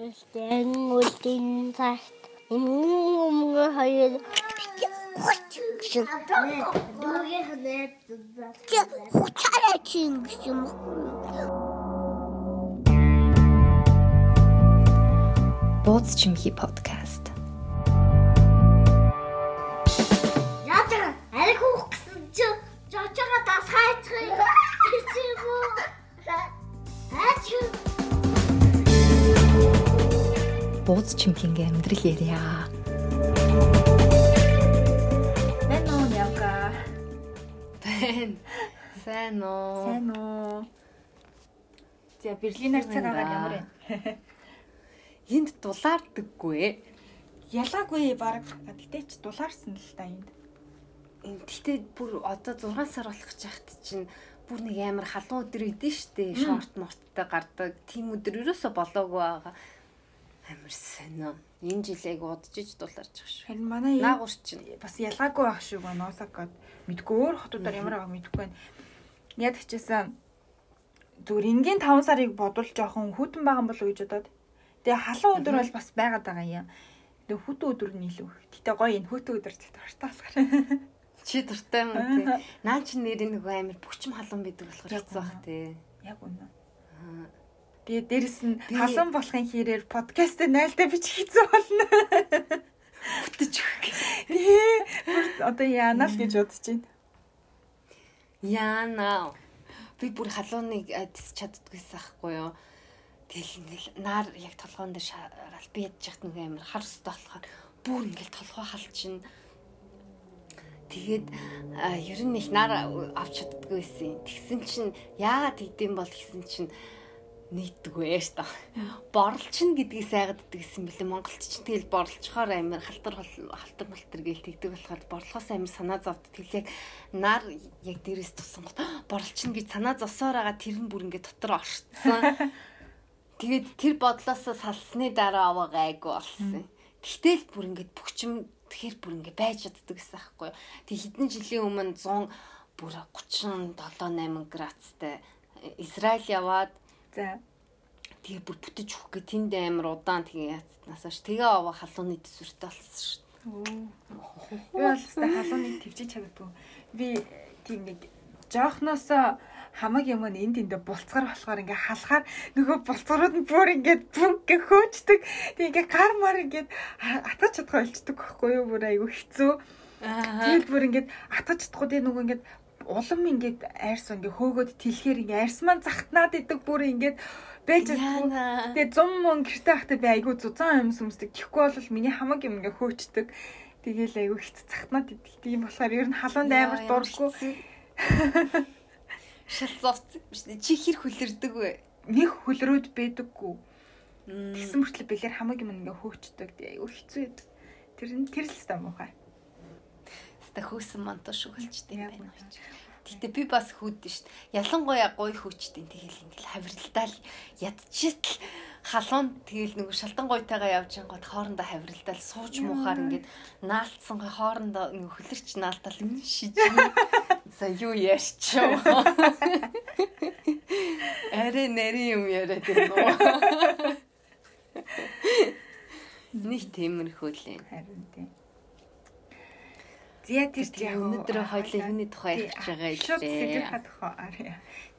Гэхдээ үлдэн цагт өмнө хоёр гэсэн. Дүүгээ ханаад хуцаараа чинь гэсэн юм. Бууз чимхи подкаст. Яатар ариг хөөх гэсэн чи жочоо дас хайчих юм. Бууз чимхинගේ амьдрал ярья. Мэн уу явка. Бэн. Сайн уу? Сайн уу? За Берлинер цаг агаар ямар вэ? Энд дулаардаггүй. Ялаагүй баг. Гэтэ ч дулаарсан л та энд. Энд Гэтэ бүр одоо 6 сар болох гэж яхад чинь бүр нэг амар халуун өдөр идэв штэ. Шорт морттой гардаг. Тим өдөр ерөөсө болоогүй байгаа. Амар сонио. Энэ жилээг удажиж дулаарч шүү. Харин манай Наагур чинь бас ялаагүй байх шүү гоо Носакод. Мэдгүй өөр хотуудаар ямар байгааг мэдгүй байна. Яг хичээсэн зүгээр энгийн 5 сарыг бодвол жоохон хүүтэн байгаа болов уу гэж бодоод. Тэгээ халуун өдөр бол бас байгаад байгаа юм. Тэгээ хүүтэн өдөр нь илүү. Гэтэ гоё энэ хүүтэн өдөр ч дуртай болохоор. чи дуртай юм тий. Наа чи нэр нэг амар бүчм халуун бидэг болохоор хэцүү бах тий. Яг үнэ. Аа. Тэгээ дээрэс нь халуун болохын хэрээр подкаст найлтаа бичих хэцүү болно. Бүтэж өгөх. Бүр Одоо яана л гэж бодож байна. Яана. Би бүр халууныг тис чаддгүйсэн ахгүй юу. Тэгэл ингээл наар яг толгоон дээр шаарал би ядж яхад нэг амар хар өстэй болохоор бүр ингээл толгой халчин. Тэгээд ер нь их наар авч чаддгүйсэн. Тэгсэн чинь яагаад идэм бол гэсэн чинь нийтдэггүй шүү дээ. Борлчин гэдгийг сайгаад идэгсэн бэлээ. Монголч чинь тэгэл борлцохоор амар халтар халтар малтар гээл тэгдэг болохоор борлохоос амар санаа зовд. Тэгэл яг нар яг дээрээс тусан гот борлчин гэж санаа зовсоор байгаа тэр нь бүр ингээд дотор оршсон. Тэгээд тэр бодлоос салсны дараа аваа гайгүй болсон. Тэгтэл бүр ингээд бүгчм тэгэхээр бүр ингээд байж чаддаг гэсэн аахгүй. Тэг хэдэн жилийн өмнө 100 бүр 37 8 градустай Израиль яваад За. тэгээ бүр бүтэж өгөх гэ тэнд амар удаан тэгээ яцнаас ш тэгээ аваа халууны төсвөртэй болсон ш. Би бол өстой халууныг твжиж чаддгүй. Би тийм нэг жоохноосоо хамаг юм нь энд эндэ булцгар болохоор ингээ халахаар нөгөө булцгарууд нь бүр ингээд бүгг гэ хөөчдөг. Тэг ингээ гар мар ингээд ха- атгаж чадхаа болчдөг байхгүй юу? Бүр айгүй хэцүү. Тэгэл бүр ингээд атгаж чадахгүй дээ нөгөө ингээд улам ингээд айрс ингээ хөөгөөд тэлхээр ингээ айрс маань захтнаад идэг бүр ингээд байж. Тэгээ 100 мөн гэрте ахтай би айгүй зузаан юм сүмсдэг. Тэгэхгүй бол миний хамаг юм ингээ хөөчдөг. Тэгээл айгүй хэц цагтнаад идэх. Тийм болохоор ер нь халуунд амар дурггүй. Шал зовц биш? Чи хэр хөлөрдөг вэ? Нэг хөлрөөд байдаггүй. Тэгсэн мөртлөө бэлэр хамаг юм ингээ хөөчдөг. Айгүй хэцүү. Тэр нь тэр л хэвээр муухай. Та хөөсөн мантаа шүгэлчтэй юм байна. үнэ. Гэтэ би бас шүү дээ. Ялангуяа гоё хөөчтэй. Тэгэл ингээл хавралдаал ядчитл халуун тэгэл нөгөө шалдан гойтайгаа явж ангууд хоорондоо хавралдаал сууж муухаар ингээд наалтсан гой хоорондоо нөгөө хөлөрч наалтал юм шиж. За юу ярьчаа. Арэ нэрийн юм яриад байна уу? Нэг тиймэрхүү л юм. Харин тийм. Зя тэр Тэгээ өнөөдөр хоёлаа юуны тухай ярих байгаа Шууд илээ. сэлэр тухай арай.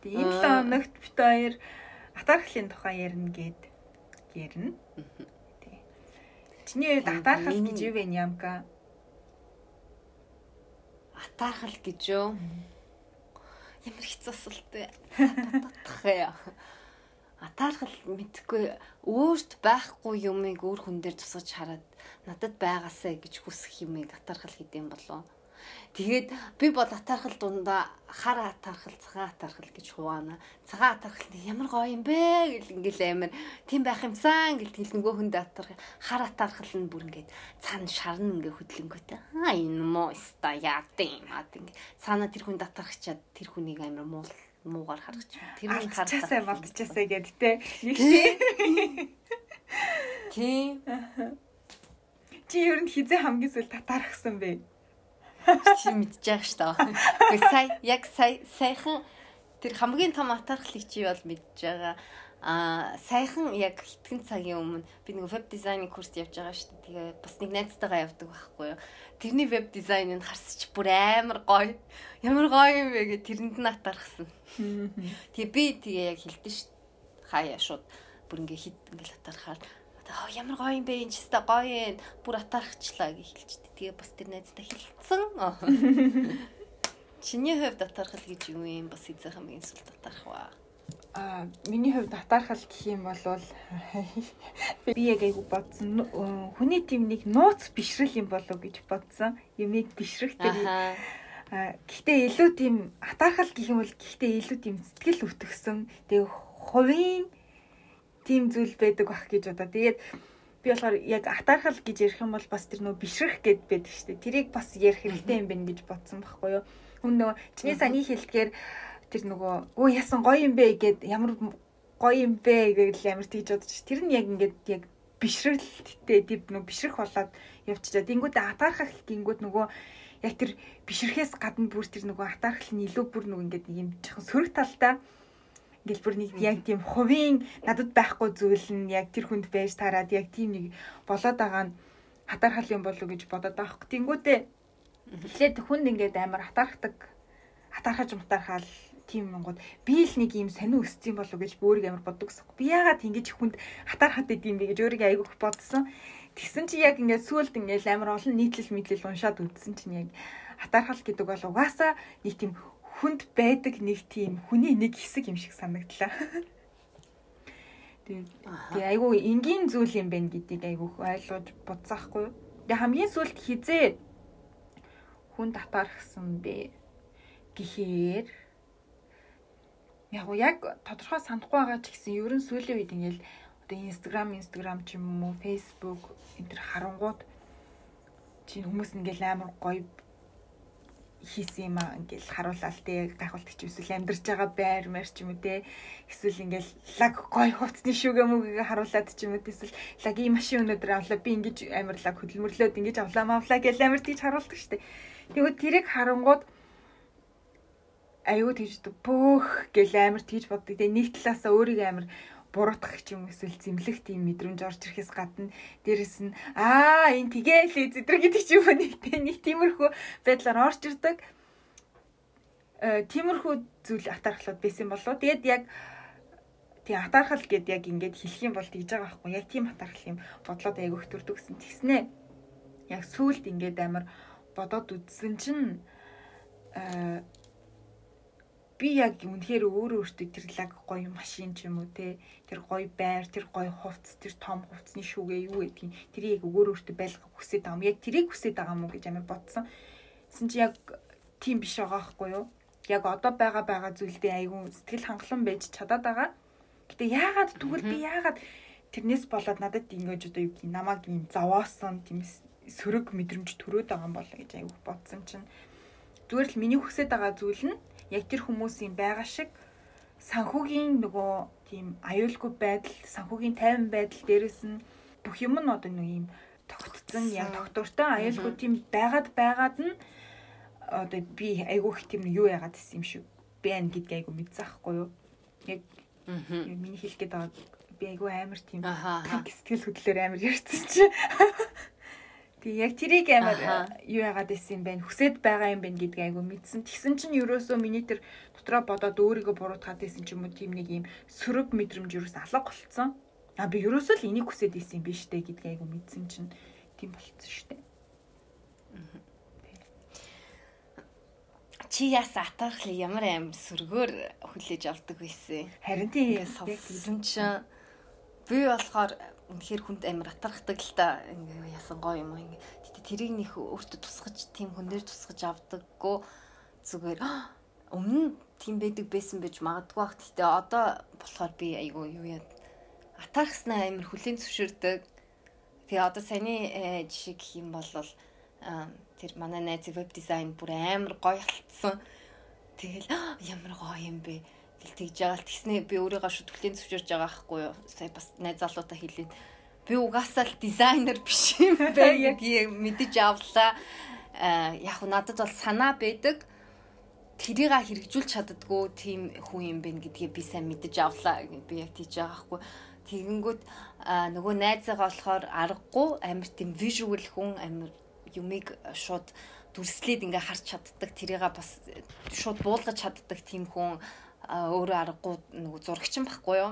Тэгээ энэ 7 хоногт бит хоёр атаархлын тухай ярина гэд ярина. Тий. Чиний хувьд атаархал гэж юу вэ ямка? Атаархал гэж юу? Ямар хэцүү асуулт вэ? Бодох яа. Атаархал мэдхгүй өөрт байхгүй юмыг өөр хүн дээр тусгаж хараад надад байгаасаа гэж хүсэх юмыг атаархал гэдэм болов. Тэгээд би бол атаархал дундаа хар атаархал, цагаан атаархал гэж хуваана. Цагаан атаархал нь ямар гоё юм бэ гэл ингээл амар тийм байх юмсан гэл тэгэл нөгөө хүнд атаархал. Хар атаархал нь бүр ингээд цаана шарна ингээ хөдлөнгөтэй. Аа энэ моо ста яат юм ад ингээ. Цаана тэр хүнд атаархчаад тэр хүнийг амар муу муугаар харагч. Тэр нь Ардчаасаа болдчаасаа гэд те. Нэг Тийм. Чи ер нь хизээ хамгийн сүүл татаархсан бэ? Чи шүү дээ. Гэхдээ сая яг сая сайхан тэр хамгийн том атаархлыг чи бол мэдж байгаа. А саяхан яг хэдхэн цагийн өмнө би нэг веб дизайнинг курс явж байгаа шүү дээ. Тэгээ бас нэг найзтайгаа явдаг байхгүй юу. Тэрний веб дизайныг харсч бүр амар гоё. Ямар гоё юм бэ гэ тэрэнд нь атархсан. Тэгээ би тэгээ яг хэлдэж шүү. Хаяа шууд бүр ингээ хит ингээл атархаар оо ямар гоё юм бэ энэ ч өстой гоё юм. Бүр атархчлаа гэж хэлчихдэг. Тэгээ бас тэр найзтай хэлсэн. Чиний хувьд атархал гэж юу юм бас эзэн хамгийн сүлд атарх ба. А миний хувьд татаархал гэх юм бол би яг айгу бодсон хүний тимнийг нууц бишрэл юм болов гэж бодсон. Ямиг бишрэх тэр гэхдээ илүү тийм атаархал гэх юм бол гэхдээ илүү тийм сэтгэл өвтгсөн. Тэгээ хувийн тийм зүйл байдаг бах гэж одоо. Тэгээд би болохоор яг атаархал гэж ярих юм бол бас тэр нөө бишрэх гэд байдаг шүү дээ. Тэрийг бас ярих хэрэгтэй юм байна гэж бодсон байхгүй юу. Хүн нөгөө чиний саний хэлдгээр тэр нөгөө өө ясан гоё юм бэ гэд ямар гоё юм бэ гэж ямар тийж бодож тэр нь яг ингээд яг бишрэлттэй тийм нөгөө бишрэх болоод явчихаа. Тэнгүүд атаархах гингүүд нөгөө яг тэр бишрэхээс гадна бүр тэр нөгөө атаархал нь илүү бүр нөгөө ингээд юм жоохон сөрөг талтай ингээл бүр нэг яг тийм хувийн надад байхгүй зүйл нь яг тэр хүнд байж тараад яг тийм нэг болоод байгаа нь хатаархал юм болов гэж бодоод байгаа хөөх. Тэнгүүтээ эхлээд хүнд ингээд амар хатаархдаг хатаархаж мутаархаал тийм монгод би л нэг юм сонио өссөн болов гэж өөрийг амар боддог гэсэн. Би яагаад ингэж хүнд хатаархад идэм бэ гэж өөрийгөө айгүйх бодсон. Тэгсэн чи яг ингээд сүулт ингээд амар олон нийтлэл мэдлэл уншаад үзсэн чинь яг хатаархал гэдэг бол угаасаа нэг тийм хүнд байдаг нэг тийм хүний нэг хэсэг юм шиг санагдлаа. Тэгээ айгүй энгийн зүйл юм байна гэдгийг айгүйх ойлгож бодсаахгүй. Тэгээ хамгийн сүлд хизээ хүн татаархсан бэ гэхээр яг уу яг тодорхой санахгүй байгаа ч гэсэн ерөн сүүлийн үед ингээл одоо Instagram, Instagram ч юм уу, Facebook энэ төр харангууд чи хүмүүс ингээл амар гоё хийсэн юм аа ингээл харуулаад те гайхуулдаг ч эсвэл амьдарч байгаа байр мэр ч юм уу те эсвэл ингээл лаг гоё хувцсны шүүгээ мүгэгээ харуулад ч юм уу эсвэл лагийн машин өнөдөр авлаа би ингэж амар лаг хөдөлмөрлөөд ингэж авлаа мавлаа гэж амар тийж харуулдаг штэ тэгвэл тэрийг харангууд аюу тийж бөөх гэл амар тийж боддог. Тэгээ нэг талаасаа өөрийгөө амар буруутгах ч юм эсвэл зэмлэх тийм мэдрэмж орж ирэхээс гадна дээрэс нь аа энэ тэгээл зэдэр гэдэг ч юм уу нэг нэг тиймэрхүү байдлаар орж ирдэг. Э тиймэрхүү зүйл атаархлаад байсан болоо. Тэгээд яг тий атаархал гэд яг ингээд хэлэх юм бол тэгж байгаа байхгүй. Яг тийм атаархал юм бодлоод айгүйх төрдөг гэсэн. Тэгснэ. Яг сүулт ингээд амар бодоод үзсэн чинь э би яг үнэхээр өөрөө өөртөө тэр лаг гоё машин ч юм уу те тэр гоё байр тэр гоё хувцс тэр том хувцсны шүүгээ юу гэдгийг тэрийг өөрөө өөртөө байлгах хүсэж байгаа юм яг тэрийг хүсэж байгаа юм уу гэж амар бодсон. Тэсэн чи яг тийм биш байгаа байхгүй юу? Яг одоо байгаа байгаа зүйлдээ айгүй сэтгэл хангалуун байж чадаад байгаа. Гэтэ яагаад тэгвэл би яагаад тэрнээс болоод надад ингэж одоо юу гэх намайг юм зовоосон тийм сөрөг мэдрэмж төрөөд байгаа юм бол гэж айгүй бодсон чинь зүгээр л миний хүсэж байгаа зүйл нь яг тэр хүмүүсийн байгаа шиг санхүүгийн нөгөө тийм аюулгүй байдал, санхүүгийн тайван байдал дээрэс нь бүх юм нь одоо нэг юм тогтцсон яг доктортой аюулгүй тийм байгаад байгаад нь одоо би айгүй их тийм юу яагаад гэсэн юм шиг байна гэдгийг айгүй мэдсаахгүй юу. Яг миний хэлэх гээд байгаа би айгүй амар тийм сэтгэл хөдлөлөөр амар ярьсан чи. Тэгээ яг тэрийг амар юу яагаад исэн юм бэ? Хүсэд байгаа юм бэ гэдгийг айгу мэдсэн. Тэгсэн чинь ерөөсөө миний тэр дотроо бодоод өөрийгөө буруутгаад исэн ч юм уу тийм нэг юм сөрөг мэдрэмж ерөөс алга болцсон. А би ерөөсөө л энийг хүсэж исэн юм биш үү гэдгийг айгу мэдсэн чинь тийм болцсон шүү дээ. Чи яас атархлаа ямар аим сөргөөр хүлээж авдаг байсан. Харин тийм сонссон чинь би болохоор үнэхээр хүнд амар атархдаг л та. Ингээ ясан гоё юм ингээ тэрийг нөх өөртөө тусгаж тийм хүн дээр тусгаж авдаггүй зүгээр. Өмнө тийм байдаг байсан байж магадгүй бах тэгтээ одоо болохоор би айгүй юу яа атархснаа амар хүлэн зөвшөөрдөг тэгээ одоо саяны э, жишээ гэх юм бол тэр манай найз веб дизайн бүр амар гоё халтсан тэгэл ямар гоё юм бэ гэл тэгж байгаа л тэгснэ би өөрийгөө хүлээн зөвшөөрж байгаа байхгүй юу. Сая бас найз залуудаа хэлээд би угаасаа л дизайнер биш юм бэ гэдгийг мэдэж авлаа. Аа яг надад бол санаа байдаг. тэрийг хэрэгжүүлж чаддгүй тийм хүн юм бэ гэдгийг би сайн мэдэж авлаа. Би яг тийж байгаа хгүй. Тэгэнгүүт нөгөө найзаагаа болохоор аргагүй амар тийм visual хүн амар юмыг шууд дүрслээд ингээ харж чаддаг тэрийг бас шууд буулгаж чаддаг тийм хүн өөрөө аргагүй нөгөө зурагч юм баггүй юу?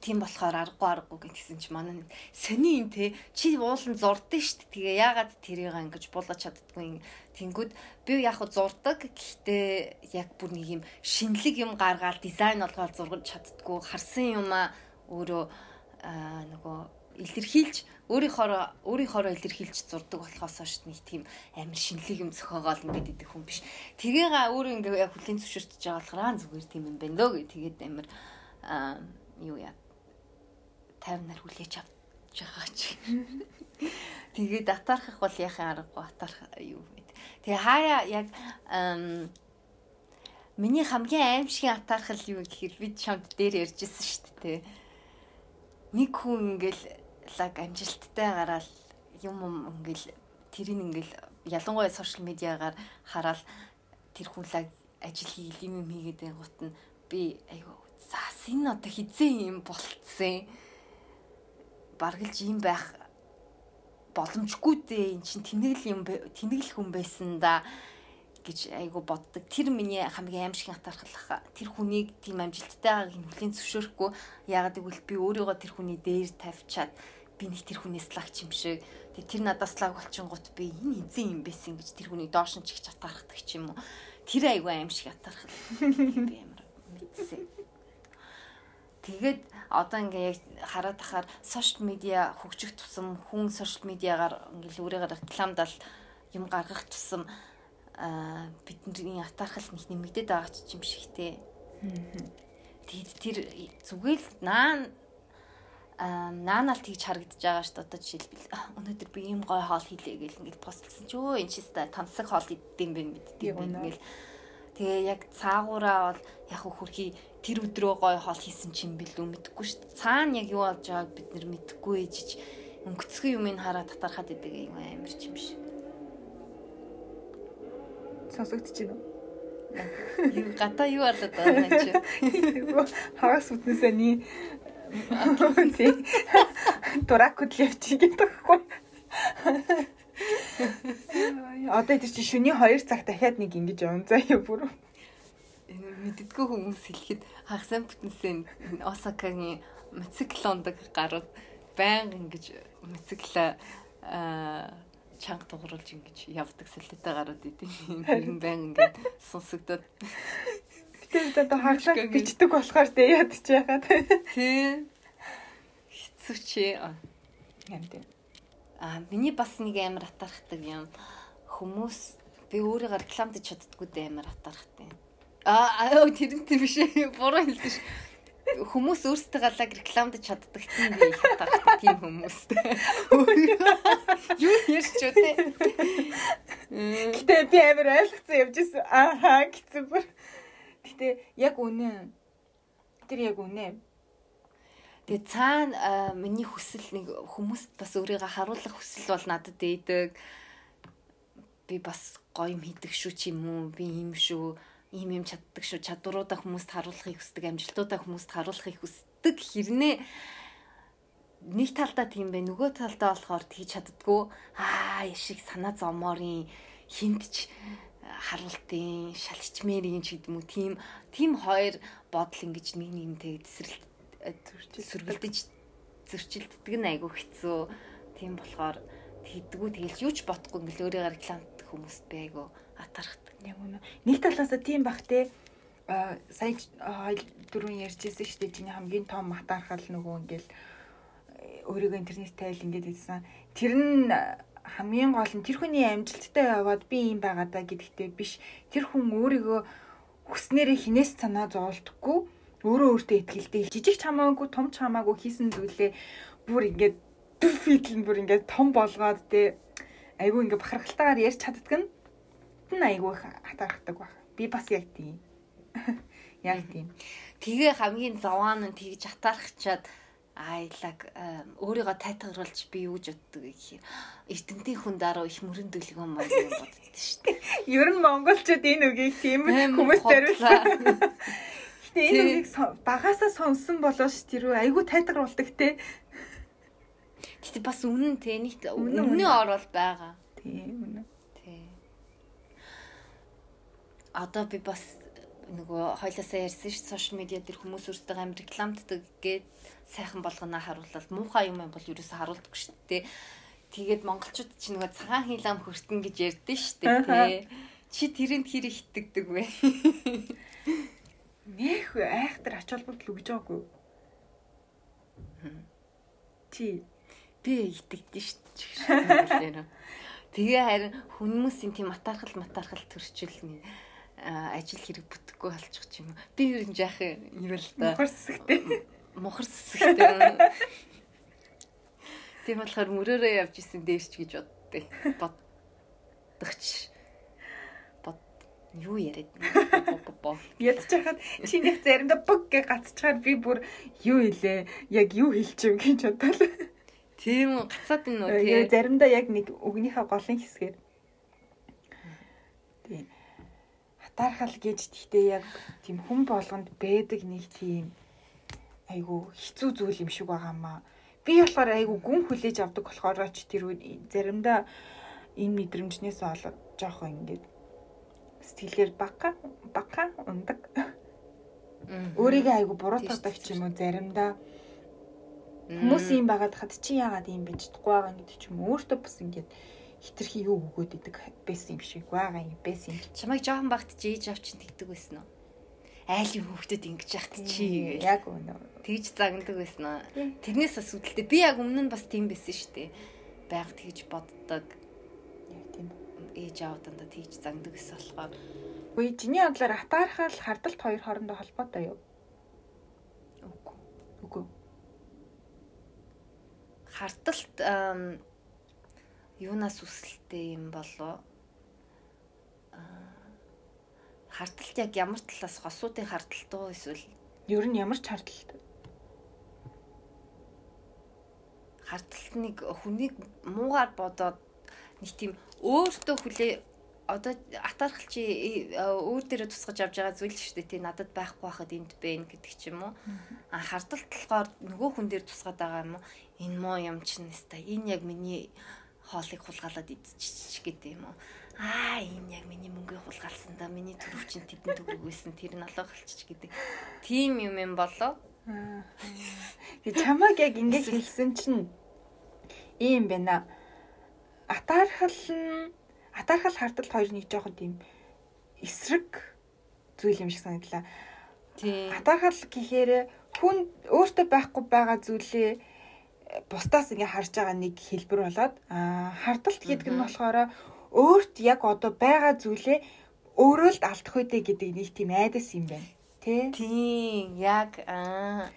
Тийм болохоор аргагүй аргагүй гэсэн чи манай сони юм те чи уулан зурдсан дээ тэгээ яагаад тэрийг ингэж буулгаж чаддгүй тэнгүүд? Би яг хөө зурдаг. Гэхдээ яг бүр нэг юм шинэлэг юм гаргаад дизайн олгоод зургаж чаддгүй харсан юмаа өөрөө нөгөө илэрхийлж өөрийнхөө өөрийнхөө илэрхийлж зурдаг болохоос ш нэг тийм амар шинэлэг юм зөхөөгоол ингээд идэх хүн биш. Тэгээга өөрөө ингээ яг хүлийн зөвшөөрч байгаа болохоор зүгээр тийм юм байна лөө гэ тэгээд амар юу яа 50 нар хүлээж авч байгаа чи. Тэгээд атархах бол яхаа аргагүй атарх юу вэ? Тэгээ хаяа яг миний хамгийн аимшигын атархал юу гэхээр бид шамд дээр ярьжсэн шүү дээ. Нэг хүн ингээл лаг амжилттай гараад юм юм ингээл тэрийг ингээл ялангуяа сошиал медиагаар хараад тэр хүлэг ажил хийл юм хийгээд гут нь би айгу заас энэ одоо хизээ юм болцсон бараг л юм байх боломжгүй дээ эн чин тэнэгэл юм тэнэгэл хүн байсан да гэж айгу боддог. Тэр миний хамгийн аимшиг атархлах. Тэр хүнийг тийм амжилттай байгааг хүлийн зөвшөөрөхгүй. Яагаад гэвэл би өөрийгөө тэр хүний дээр тавьчаад би нэг тэр хүнээс лагч юм шиг. Тэг тэр надаас лаг болчихгоот би энэ эзэн юм байсан гэж тэр хүнийг доош нь чихч атаархдаг ч юм уу. Тэр айгүй аим шиг атаархал би амар мэдсэн. Тэгээд одоо ингээ яг хараад тахаар сошиал медиа хөгжих тусам хүн сошиал медиагаар ингээл өөрийгөө рекламдал юм гаргах тусам бидний атаархал нэг нэмэгдээд байгаа ч юм шигтэй. Тэгээд тэр зүгээр л наан наанаал тэгж харагдаж байгаа шүү дээ. Одоо жишээлбэл өнөөдөр би ийм гой хоол хийлээ гэл ингээл постлсан ч өө энэ ч та тансаг хоол идэм бэ мэддэг юм ингээл тэгээ яг цаагаараа бол яг хөрхи тэр өдрөө гой хоол хийсэн ч юм бэлүү мэдэхгүй шүү дээ. Цаана яг юу болж байгааг бид нэр мэдэхгүй ээжиж өнгөцгөн юмыг хараад татархаад идэг юм амар ч юм шиг. Байна уу? Юу гата юу болоод байгаа юм чи? Хагас үтнэсээ ни Тийм. Дуракуд явчих гэдэг байхгүй. Одоо тэр чи шөнийн 2 цаг дахиад нэг ингэж явна заяа бүр. Мэддэггүй хүмүүс хэлэхэд хагасан бүтэнсэн Осакагийн моциклондаг гарууд байнга ингэж моцикла аа чанга тугруулж ингэж явдаг солиотой гарууд идэв. Тэр нь байнга ингэж сонсогдоод Тэр одоо хаглаа бичдэг болохоор тэ ядч яхаа. Тий. Хэцүү чи. Юм тий. Аа миний бас нэг амар атархдаг юм. Хүмүүс би өөрийгөө рекламдж чаддгүй дээ амар атархтай. Аа тэрнтэй биш буруу хэлсэн ш. Хүмүүс өөрсдөө галаг рекламдж чаддаг тийм би их атархтай тийм хүмүүстэй. Юу ярьч үү те. Гэтэ би амар ойлгоцсон явж ирсэн. Ахаа гэсэн бүр. Гэтэ яг үнэ. Тэр яг үнэ. Тэгээ цаана миний хүсэл нэг хүмүүст бас өөрийгөө харуулах хүсэл бол надад ээдэг. Би бас гоё юм хийдэг шүү ч юм уу. Би юм шүү. Ийм юм чаддаг шүү. Чадваруудаа хүмүүст харуулахыг хүсдэг, амжилтуудаа хүмүүст харуулахыг хүсдэг. Хэрнээ нэг талдаа тийм бэ нөгөө талдаа болохоор тэгж чаддггүй аа яшиг санаа зомоорын хинтч харуултын шалчмэрийн ч гэдэг юм уу тийм тийм хоёр бодол ингэж нэг нэгнтэй тесрэлт сөргөлдөж зөрчилддөг нь айгүй хэцүү. Тийм болохоор тэгдэггүй тэгэл юу ч бодохгүй ингээл өөрийгөө рекламддаг хүмүүст би айгүй атархдаг. Яг үнэ. Нэг талаас нь тийм бах те а сая дөрөв ярьжсэн шүү дээ. Чиний хамгийн том матархал нөгөө ингээл өөрийгөө интернет тайл ингээд хэлсэн тэр нь хамгийн гол нь тэр хүний амжилттай яваад би юм байгаа даа гэдэгтээ биш. Тэр хүн өөрийгөө хүснээрээ хинээс санаа зовлтгүй өөрөө өөртөө ихтэй жижиг ч хамаагүй том ч хамаагүй хийсэн зүйлээ бүр ингээд дүфитэл бүр ингээд том болгоод тэ айгүй ингээд бахархалтайгаар ярьж чаддаг нь тэн айгүй хатаархдаг баг би бас яг тийм. Яг тийм. Тэгээ хамгийн заваа нь тэгж хатаархчаад Like өөрийгөө тайтгаруулж би юу гэж боддог гэхээр эрдэмтийн хүн дараа их мөрөн дөлгөө мөн боддоо шүү дээ. Ер нь монголчууд энэ үгийг тийм хүмүүс зориулсан. Гэтэ энэ үгийг багасаа сонсон болоош тэр айгүй тайтгаруулдаг те. Гэтэ бас үнэн те нэг үнэн орол байгаа. Тийм үнэн. Тий. Одоо би бас нөгөө хоёлаасаа ярьсан ш сошиал медиа дээр хүмүүс өөрсдөө амар рекламддаг гээд сайхан болгоно харууллал муухай юм бол ерөөсө харуулдаггүй шүү дээ. Тэгээд монголчууд ч нөгөө цагаан хилам хөртөн гэж ярьдэн шүү дээ. Чи тэрэнд хэр итгэдэг вэ? Нэх айхтар ач холбогдол өгж байгаагүй. Чи би итгэдэж шүү дээ. Тэгээ харин хүмүүсийн тийм матархал матархал төрчил нэг ажил хэрэг бүтэхгүй болчих юм. Би ер нь яах юм л да. Мухар Мухар сэсгтэй. Тийм болохоор мөрөөрөө явж исэн дээрч гэж боддээ. Боддогч. Бод юу яриад Ядч хахад чи нэг заримдаа бүг гэж гацчихаар би бүр юу хэлээ? Яг юу хэлчих юм гэж бодлоо. Тийм гацаад энэ үү тийм. Заримдаа яг нэг өгнийхээ голын хэсгээр. Тийм хатаархал гэж гэхдээ яг тийм хүн болгонд байдаг нэг тийм айгу хэцүү зүйл юм шиг байгаамаа. Би болохоор айгу гүн хүлээж авдаг болохоор ч тэр заримдаа энэ мэдрэмжнээс олоод жоохон ингээд сэтгэлээр бака бака ундаг. Өөрийгөө айгу буруутгадаг ч юм уу заримдаа хүмүүс юм байгаад хад чи яагаад юм бэж чадахгүй байгаа гэдэг ч юм өөртөө бас ингээд хитрхи юу өгөөд идэг байсан юм шиг байгаа юм байсан юм. Чамайг жоохон багт чи ээж авчин тэгдэг байсан уу? Айлын хүүхдэд ингэж яхад чи яг үнэ. Тэгж загнадаг байсан уу? Тэрнээс бас үүдэлтэй. Би яг өмнө нь бас тийм байсан шүү дээ. Байг тэгж боддог. Яг тийм. Ээж аав дандаа тэгж загнадаг гэсэн болохоор. Үгүй чиний бодлоор атаархал хардалт хоёр хоорондоо холбоотой юу? Үгүй. Үгүй. Хардалт юунаас үсэлтэй юм болоо харталт яг ямар талаас хосуудын харталт уу эсвэл? Ер нь ямар ч харталт. Харталт нэг хүнийг муугаар бодоод нэг тийм өөртөө хүлээ одоо атаархал чи өөр дээрээ тусгаж авч байгаа зүйл шүү дээ тий надад байхгүй байхад энд бэ гэдэг ч юм уу. А хардалт болохоор нөгөө хүн дээр тусгаад байгаа юм уу? Энэ муу юм чинь нэстэ энэ яг миний хоолыг хулгайлаад идчих гэдэг юм уу. Аа энэ яг миний мөнгөийг хулгайлсан да. Миний төрөв чинь тэдэн төгрөг байсан. Тэр нь алга болчих гэдэг. Тим юм юм болоо. Тэг чамаг яг ингэж хэлсэн чинь ийм байна. Атаархал нь атаархал хардалт хоёр нэг жоохон тийм эсрэг зүйл юм шиг санагдлаа. Тийм. Атаархал гэхээр хүн өөртөө байхгүй байгаа зүйлээ бусдаас ингээ харж байгаа нэг хэлбэр болоод аа хардалт гэдэг нь болохоор өөрт яг одоо байгаа зүйлээ өөрөө л алдах үедээ гэдэг нэг тийм айдас юм байна. Тэ? Тийм, яг аа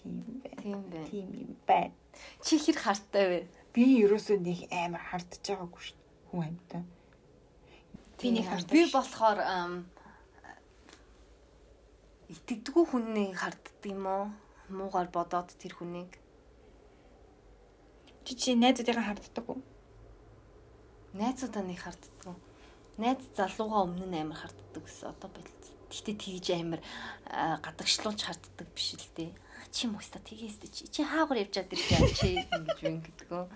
тийм байна. тийм байна. Тийм юм байна. Чи хэр хартай вэ? Би ерөөсөө нэг амар хардж байгаагүй шүү дээ. Хүн амьтаа. Би нэг хардаж. Би болохоор итгэдэггүй хүннийг харддаг юм уу? Муугаар бодоод тэр хүнийг Чи чи найзуудыгаа харддаг уу? Найзуудаа нэг харддаг. Найз залууга өмнө нь амар харддаг гэсэн одоо болц. Гэхдээ тэгж амар гадагшлуулж харддаг биш л дээ. Чи мөстө тгээс чи чи хаагаар явж чаддаг чи ингэж юм гэдэг үү?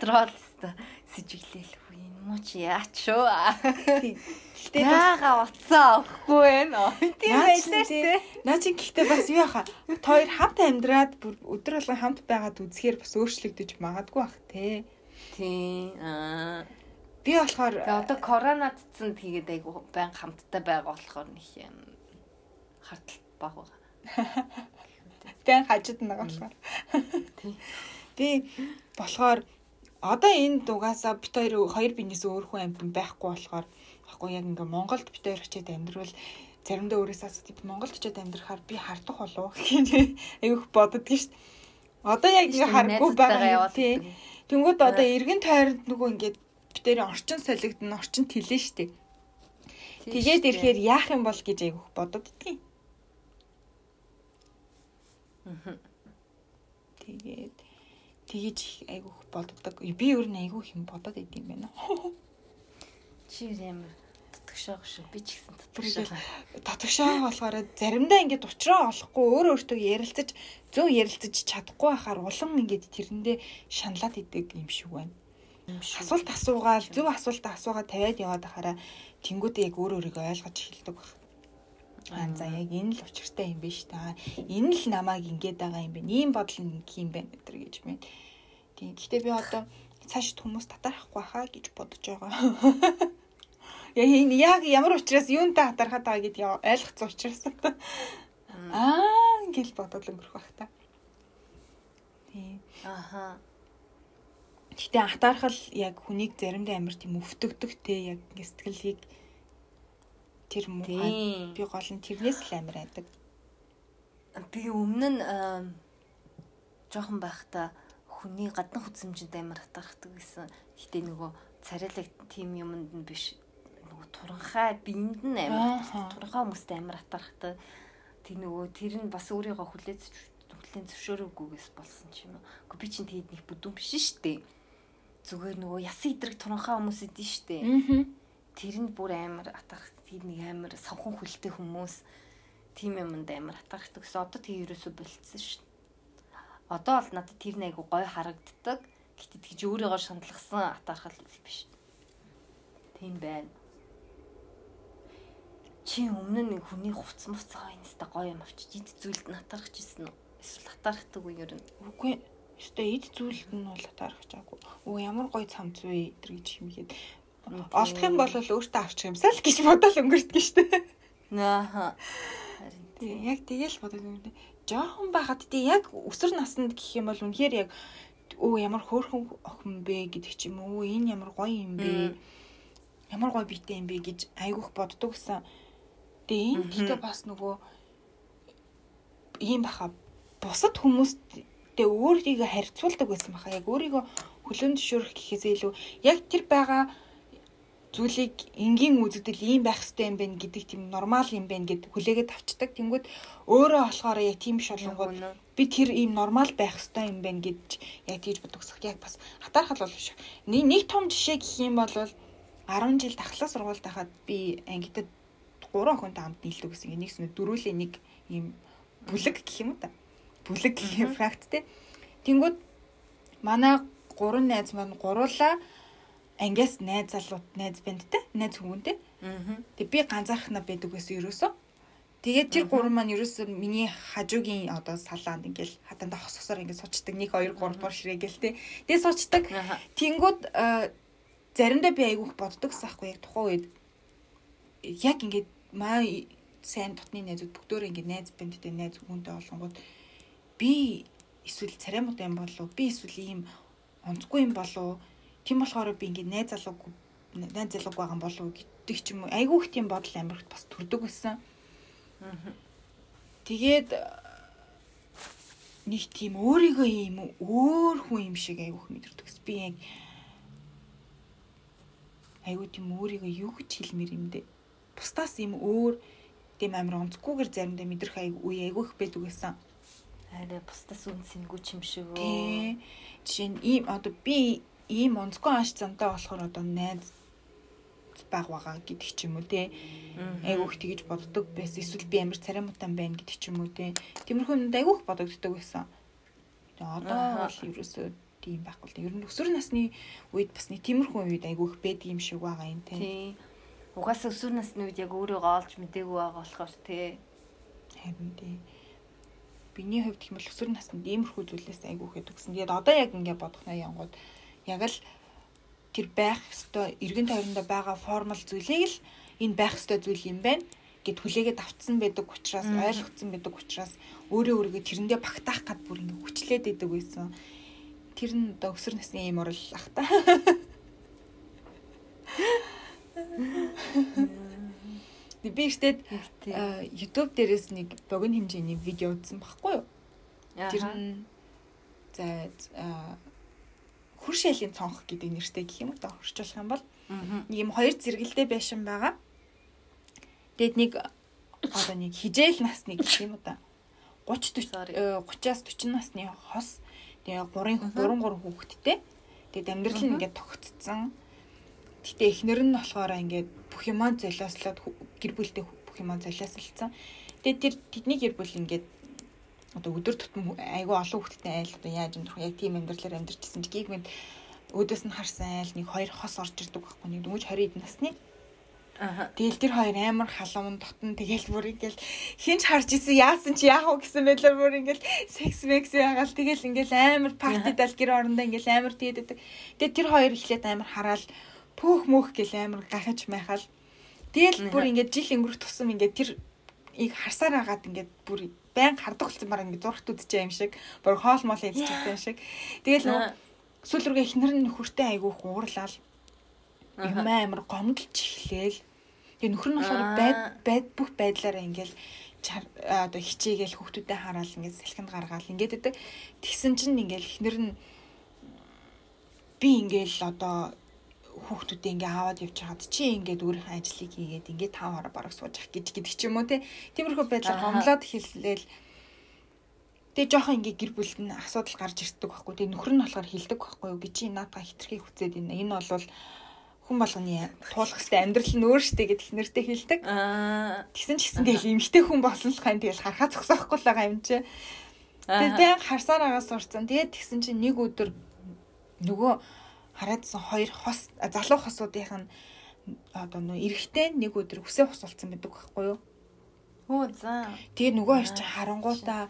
Троллста сэжиглээл хүү энэ муу чи яач шүү. Гэтэ яага уцаа авахгүй байна. Тийм байлаа шүү. Наа чи гэхдээ бас юу яхаа. Хоёр хамт амьдраад бүр өдөр болгон хамт байгаад үзэхээр бас өөрчлөгдөж магадгүй бах те. Тийм. Аа. Би болохоор одоо коронавидсан тэгээд айгу байн хамттай байгаа болохоор нэг юм харталт баг байгаа. Байн хажууд нэг болохоор. Би болохоор одоо энэ дугаасаа бит хоёр хоёр бинээс өөр хүн амьд байхгүй болохоор ахгүй яг ингээ Монголд бит хоёр очиод амьдрал заримдаа өөрөөсөө асуух Монголд очиод амьдрахаар би хардах болов гэж аюух боддог шүү дээ. Одоо яг ингээ харахгүй байгаа тийм. Тэнгүүд одоо эргэн тойронд нөгөө ингээд бит хоёрын орчин солигдно, орчин тэлэн дээ. Тэгээд ирэхээр яах юм бол гэж аюух бодод идэгий. Тэгээд тэгэж айгүйх боддог. Би өөр нь айгүйх юм бодоод идэм байна. Чи ямар татгшаах шүү. Би ч гэсэн татгшаах. Татгшаа болохоор заримдаа ингээд уучраа олохгүй өөр өөртөө ярилцаж зөв ярилцаж чадахгүй байхаар улам ингээд тэрэндээ шаналаад идэг юм шиг байна. Асуулт асуугаал зөв асуулт асуугаад тавиад яваад байхаараа тэнгуүдээ яг өөр өөрийгөө ойлгож эхэлдэг баг. Аа за яг энэ л учиртай юм биш та. Энэ л намайг ингээд байгаа юм бэ. Ийм бодол нэг юм байна гэтэр гэж байна. Тийм. Гэхдээ би одоо цаашд хүмүүс татарахгүй хаа гэж бодож байгаа. Яг ямар учраас юунтай хатархаад байгаа гэдгийг ойлгоцсон учраас аа гэл бодоод өнгөрөх байх та. Тийм. Аха. Гэтэ хатаархал яг хүнийг заримдаа амар тийм өвтөгдөг те яг ингэ сэтгэлийг тэр муу би гол нь тэрнээс л амар айдаг. Би өмнө нь жоохон байхдаа хүний гадна хүзэмжинд амар хатаархдаг гэсэн. Гэтэ нөгөө царайлаг тим юмд нь биш туранхай биенд нь амар туранхай хүмүүстэй амар атархдаг. Тэг нөгөө тэр нь бас өөрийгөө хүлээж хүлээн зөвшөөрөхгүйгээс болсон ч юм уу. Гэхдээ би чинь тэгэд нэг бүдүүн биш шүү дээ. Зүгээр нөгөө ясан идрэг туранхай хүмүүс идэв шүү дээ. Тэр нь бүр амар атарх тэр нэг амар савхан хүлтэй хүмүүс тийм юмд амар атархдаг. Гэсэн одоо тэг ерөөсөө болцсон шүү. Одоо бол надад тэр нэг айгу гой харагддаг. Гэтэ тэгж өөрийгөө шаналгасан атархал биш. Тийм байна чи өмнө нь хүний хувц муцгаа инста гоё юм авчиж эд зүйлд натархаж исэн үү? Эсвэл хатаархдаг уу ер нь? Үгүй. Өстой эд зүйлд нь бол хатаархаж байгаагүй. Өө ямар гоё цамц вэ гэдэр гэж химгээд олдох юм бол өөртөө авчих юмсаа л гэж бодоод өнгөрдөг штэ. Нааха. Харин яг тэгэл бодоод юм. Жохон байхад тий яг өсвөр наснд гэх юм бол үнэхээр яг өө ямар хөөрхөн охин бэ гэдэг ч юм уу энэ ямар гоё юм бэ ямар гоё биетэй юм бэ гэж айгүйх боддог гэсэн Тэгээ энэ гэхдээ бас нөгөө ийм баха бусад хүмүүстэй өөрийгөө харьцуулдаг байсан баха. Яг өөрийгөө хөлөнд зөвшөөрөх гэхээс илүү яг тэр байгаа зүйлийг энгийн үзэгдэл ийм байх хэрэгтэй юм байна гэдэг тийм нормал юм байна гэд хүлээгээд авчдаг. Тэнгүүд өөрөө болохоор яг тийм биш болонгууд би тэр ийм нормал байх хэрэгтэй юм байна гэж яг тийж бодогсох. Яг бас хатаархал бол биш. Нэг том жишээ гэх юм бол 10 жил дахлаа сургуульд байхад би ангидад гурван охинтой хамт нийлдэг гэсэн. Нэгс нь дөрүүлээ нэг ийм бүлэг гэх юм уу та. Бүлэг гэх юм факт те. Тэнгүүд манай гурван найз маань гуруулаа ангиас найз залууд найз банд те. Найз хүмүүнтэй. Тэг би ганцаархнаа байдаг гэсэн ерөөсөө. Тэгээд тэр гурван маань ерөөсөө миний хажуугийн одоо салаанд ингээл хатанда хосгосоор ингээд сучдаг 1 2 3 дугаар ширээ гэл те. Тэгээд сучдаг. Тэнгүүд заримдаа би айгүйх боддог гэсэн байхгүй яг тухайн үед яг ингээд маа сайн дотны найзууд бүгдөө ингээд найз бэндтэй найз хүнтэй олонгууд би эсвэл цараймууд юм болов би эсвэл ийм онцгүй юм болов тийм болохоор би ингээд найз залууг найз залууг байгаа болов гэдэг ч юм уу? Айгүйх тийм бодол амирхт бас төрдөг байсан. Тэгээд нэг тийм өөрийгөө ийм өөр хүн юм шиг айгүйх мэдэрдэг. Би яг айгүй тийм өөрийгөө юу гэж хэлмээр юм дээ бусдаас юм өөр тийм амир онцгүйгээр заримдаа мэдрэх үе айгүйх байдаг гэсэн. Арай бусдаас үнсэнгүй юм шиг өө. Жишээ нь ийм одоо би ийм онцгой ааш замтай болохоор одоо найз баг байгаа гэдэг ч юм уу те айгүйх тэгж боддог байсан. Эсвэл би амар царай мутан байна гэдэг ч юм уу те тиймэрхүү юмд айгүйх бодогддог байсан. Одоо бол ерөөсөө тийм байхгүй л ер нь өсвөр насны үед бас нэг тиймэрхүү үед айгүйх байдаг юм шиг байгаа юм те Угаасаа өсвөр насны үед яг өөрийгөө олж мдээгүй байгаа болохоор тий. Харин тий. Биний хувьд бол өсвөр наснд иймэрхүү зүйлээс айгүй ихэд өгсөн. Тэгээд одоо яг ингэ бодох наа янгууд яг л тэр байх ёстой эргэн тойрондоо байгаа формал зүйлийг л энэ байх ёстой зүйл юм байна гэд хүлээгээд авцсан байдаг учраас ойлгоцсон байдаг учраас өөрөө өөрийгөө тэрэндээ багтаах гад бүр ингэ хүчлээд байдаг байсан. Тэр нь одоо өсвөр насны юм орол ах та. Би ихтэй YouTube дээрээс нэг богино хэмжээний видео үзсэн баггүй юу? Тэр нь за хөр шалийн цонх гэдэг нэртэй гэх юм уу та орчуулах юм бол юм хоёр зэрэгэлдээ байшин байгаа. Тэгэд нэг одоо нэг хижээл насны гэх юм уу та 30 Sorry. 30-аас 40 насны хос тэгээ 3 3 3 хүүхэдтэй. Тэгээд амьдрал нь ингээд тогтцсон. Гэтэ эхнэр нь болохоор ингээд бүх юмаа золиослоод гэр бүлтэй бүх юмаа золиослолцсон. Тэгээд тэр тэдний гэр бүл ингээд одоо өдөр тутам айгүй олон хүүхэдтэй айл одоо яаж амьдрах яг тийм амьдралаар амьдарчсэн чи гигмэд өөдөөс нь харсан айл нэг хоёр хос орж ирдэг байхгүй нэг дөнгөж 20 эд насны. Аа. Тэгэл тэр хоёр амар халуун дотн тэгэл бүр ингээл хинч харж исэн яасан чи яах вэ гэсэн байлаар бүр ингээл секс мекс ягаал тэгэл ингээл амар партидал гэр орондоо ингээл амар тийдэдэг. Тэгээ тэр хоёр ихлээд амар хараал пөөх мөөх гэл амар гахаж майхаал. Тэгэл бүр ингээд жил өнгөрөх тусам ингээд тэр ийг харсаар агаад ингээд бүр байн хардаг болсон баг ингээд зургт үдчихээ юм шиг бүр хоол моол идчих юм шиг. Тэгэл нөгөө сүүл рүүгээ ихнэр нь нөхөртэй айгүйх уурлал юм амар гомдолж эхлээл. Тэгээ нөхөр нь болохоор байд байд бүх байдлаараа ингээл одоо хичээгээл хүүхдүүдэд хараал ингээд салхинд гаргаал ингээд өгдөг. Тэгсэн чинь ингээл ихнэр нь би ингээл одоо хүүхдүүдээ ингээ аваад явж хагаад чи ингээд өөрийнхөө ажлыг хийгээд ингээ тав хараа бараг сууж ах гэж гэдэг ч юм уу те. Тиймэрхүү байдлаар гомлоод хэллээл Тэгээ жоохон ингээ гэр бүлд нь асуудал гарч ирдэг байхгүй. Тэгээ нөхөр нь болохоор хилдэг байхгүй юу. Би чи наатаа хитрхи хүзээд байна. Энэ бол хүн болгоны туулах хэвээр амьдрал нь өөр штэ гэд их нэртэй хилдэг. Аа. Тэгсэн ч гэсэн тэгэл эмгтэй хүн болсон л хань тэгэл харахаа зогсоохгүй л байгаа юм чи. Тэгээ харсаар агаас сурцсан. Тэгээд тэгсэн чинь нэг өдөр нөгөө хараадсан хоёр хос залуу хосуудынх нь одоо нөө эрэгтэй нэг өдөр хүсээ хосолцсон байдаг байхгүй юу. Хөө за. Тэгээ нөгөө хоёр чинь харангуудаа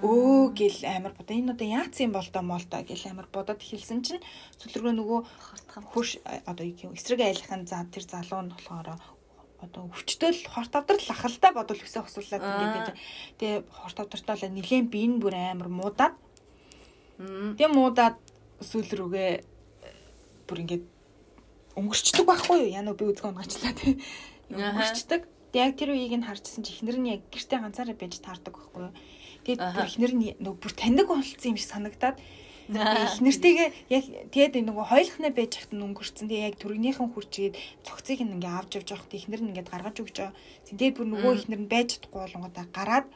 өө гэл амар бодоо энэ одоо яац юм бол доо мол доо гэл амар бодоод хэлсэн чинь сүлргөө нөгөө хөрш одоо юу эсрэг айлахын за тэр залуу нь болохоор одоо өвчтөл хорт авдрал лахалтай бодвол өсөө хосуулаад ингээд. Тэгээ хорт авдралтаа л нилээн би энэ бүр амар муудаад тэгээ муудаад сүүл рүүгээ э, бүр ингээд өнгөрчдөг байхгүй юу? Яна би үзгөө унгачлаа тий. Өнгөрчдөг. Яг тэр үеийг нь харчихсан чи эхнэр нь яг гэртээ ганцаараа байж таардаг байхгүй юу? Тэгээд бүр эхнэр нь нөгөө бүр таньдаг болсон юм шиг санагдаад. Аа. эхнэртэйгээ яг тэгээд нөгөө хойлохнаа байж хахад нь өнгөрцөн. Тэгээ яг төргнийхэн хүрчээд цогцыг нь ингээ авч явж явахад эхнэр нь ингээ гаргаж өгч. Тэгээд бүр нөгөө эхнэр нь байж чадахгүй болгоодаа гараад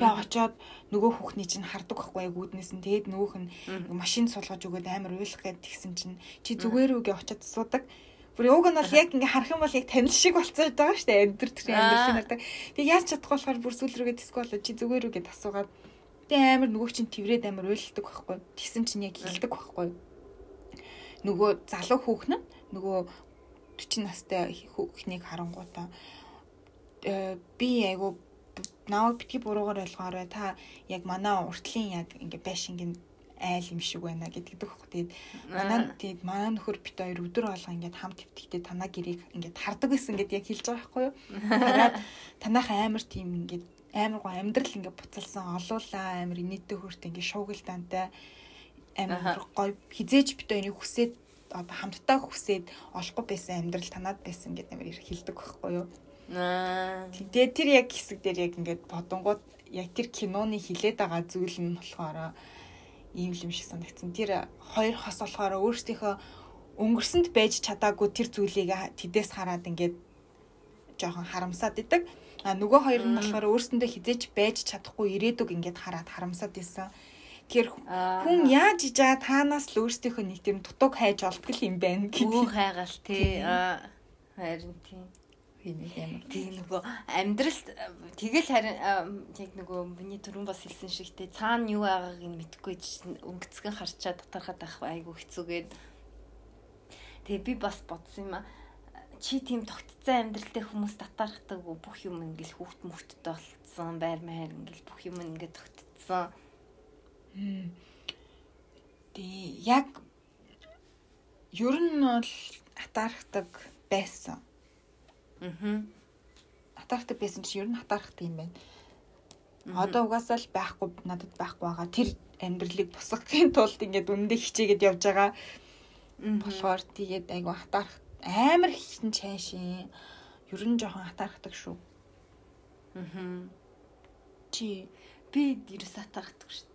би очоод нөгөө хүүхний чинь хардаг байхгүй яг үүднээс нь тэгээд нөгөөх нь машин суулгаж өгөөд амар уйлах гээд тэгсэн чинь чи зүгээр үгээ очоод асуудаг. Бүр уг нь бол яг ингээ харах юм бол яг танил шиг болцоод байгаа шүү дээ. Амьдэр тэр Аа. амьдэр шинардаг. Тэг яаж чадахгүй болохоор бүр сүүл рүүгээ диско болоо чи зүгээр үгээд асуугаад тэг амар нөгөө чинь тврээд амар уйлдаг байхгүй. Тэгсэн чинь яг хилдэг байхгүй. Нөгөө залуу хүүхэн нь нөгөө 40 настай хүүхнийг харангуудаа э, би айгу наваг битгий буруугаар ойлгоорой та яг манай уртлын яг ингээ байшингийн айл юм шиг байна гэдэг дэх. Тэгээд манай тэгээд манай нөхөр бит хоёр өдөр болго ингээд хам твтгэхдээ танаа гэрийг ингээд хардаг гэсэн ингээд яг хэлж байгаа байхгүй юу. Хараад танах амар тийм ингээд амар гоо амьдрал ингээд буцалсан олуулаа амар инээдтэй хөрт ингээд шуугилдаантай амар гоё хизээж бит хоёрыг хүсээд одоо хамтдаа хүсээд олохгүй байсан амьдрал танаад байсан гэдэг амар хэлдэг байхгүй юу. Аа. Тэгээд тэр яг хэсэг дээр яг ингээд бодонгууд яг тэр киноны хилээд байгаа зүйл нь болохоор ийм л юм шиг санагдсан. Тэр хоёр хос болохоор өөрсдийнхөө өнгөрсөнд байж чадаагүй тэр зүйлийг тэдээс хараад ингээд жоохон харамсаад идэг. А нөгөө хоёр нь болохоор өөрсөндөө хизээч байж чадахгүй ирээдүг ингээд хараад харамсаад исэн. Тэр хүн яаж иж байгаа таанаас л өөрсдийнхөө нэг тийм дутууг хайж олдгол юм байна гэдэг. хайгаал тий. Харин тий. Тийм амар. Тэгээ нөгөө амьдралд тэгэл харин яг нөгөө миний түрүүн бас хэлсэн шиг те цаана юу байгааг нь мэдэхгүй өнгөцгөн харчаа татархаад ах айгу хэцүүгээд тэгээ би бас бодсон юм а чи тийм тогтцсон амьдралтай хүмүүс татархдаг бүх юм ингээл хүүхд мөхтөд болцсон байр маяр ингээл бүх юм ингээд тогтцсон. Тий яг ер нь бол атаархдаг байсан. Аа Атаархдаг байсан чинь ер нь атаархдаг юм байна. Одоо угаасаа л байхгүй надад байхгүй байгаа. Тэр амьдралыг босгохын тулд ингээд үнэндээ хичээгээд явж байгаа болохоор тэгээд айгу атаарх амар хитэн чайшин. Ер нь жоохон атаархдаг шүү. аа Чи би ерөөс атаархдаг шүү.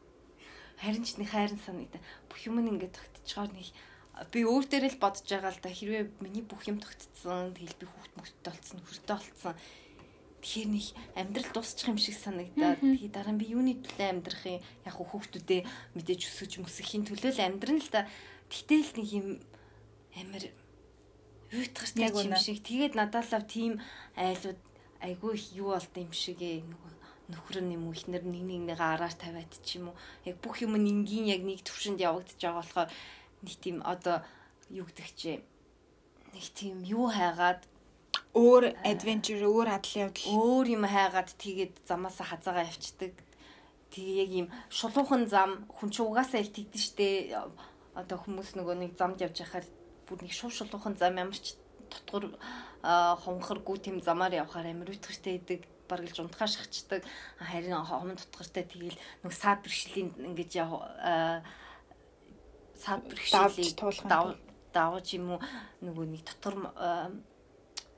Харин ч нэг хайрын санагдаа. Бүх юм ингээд тогтчихоор нэг би өөр дээрээ л бодож байгаа л да. Хэрвээ миний бүх юм тогтцсон тэгэл би хүүхд мөхтөд болцсон хүртэ болцсон тэгэхээр нэг амьдрал дуусчих юм шиг санагдаад тэгээ дараа нь би юуны төлөө амьдрах юм? Яг хүүхдүүдээ мэдээж өсгөж мөсөхийн төлөө л амьдран л да. Тэгтэл нэг юм амар уйтгартай юм шиг. Тэгээд надад л тийм айлууд айгүй их юу болд юм шиг ээ. Нөгөө нөхөр нь юм уу ихнэр нэг нэг нэг араар тавиад ч юм уу. Яг бүх юм энгийн яг нэг төвшөнд явагдаж байгаа болохоор нэг тийм одоо юу гэдэг чи нэг тийм юу хайгаад өөр adventure өөр адлын явдал. Өөр юм хайгаад тэгээд замаасаа хазаагаа явцдаг. Тэгээ яг юм шулуухан зам хүн ч угаасаа л тэгдэж штэ. Одоо хүмүүс нөгөө нэг замд явж байхаар бүр нэг шув шулуухан зам ямар ч дотгор хонхоргүй тийм замаар явхаар амар үтгэртэй идэг бараг л унтахаа шахчихдаг. Харин хомон дотгортой тэгэл нэг саад бэрхшлийн ингэж саад бэрхшлийн давж юм уу? Нөгөө нэг дотор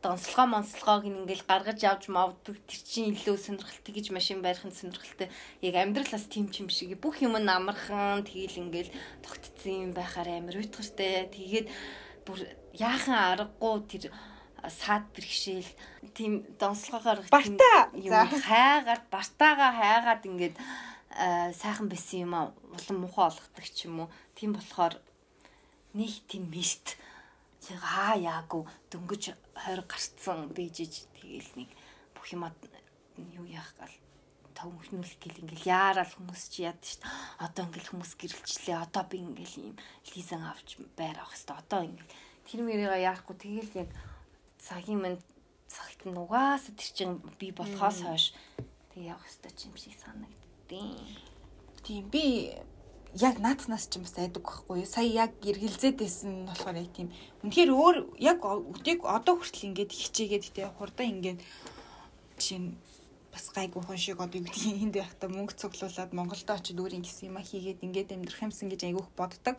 донслогоо монслогоог ингээл гаргаж авч мавдаг тэр чинь илүү сонирхолтой гэж машин байрахын сонирхолтой. Яг амьдралаас тийм ч юм шиг. Бүх юм намархан тэгэл ингээл тогтцсон юм байхаар амар уйтгартай. Тэгээд бүр яахан аргагүй тэр саад бэрхшээл. Тийм донслогоогоор бартаа юм хайгаад бартаагаа хайгаад ингээд сайхан байсан юм улам муухай олгодог ч юм уу тийм болохоор нэг тийм мист хаа яагүй дөнгөж 20 гарцсан бийжиж тэгээл нэг бүх юм юу яах гал төвхнүүлэх гэл ингээл яарал хүмүүс чи яд штт. Одоо ингээл хүмүүс гэрэлчлээ. Одоо би ингээл ийм лизэн авч байр авах хэвээр. Одоо ингээл тэр мэрийга яахгүй. Тэгээл яг цагийн манд цагт нь угаасаа тэр чин би болохоос хойш тэг явах хэвээр юм шиг санагддیں۔ Тийм би яг наатнаас ч юм бас айдаг байхгүй юу. Сая яг эргэлзээд байсан болохоор яг тийм. Үнэхээр өөр яг өдийг одоо хүртэл ингээд хичээгээд тэ хурдан ингээд чинь бас гайгүй хон шиг одоо юу гэдгийг энд байхдаа мөнгө цуглуулад Монголд очиж өөрийн гэсэн юм хийгээд ингээд амьдрах юмсан гэж айгүйх боддог.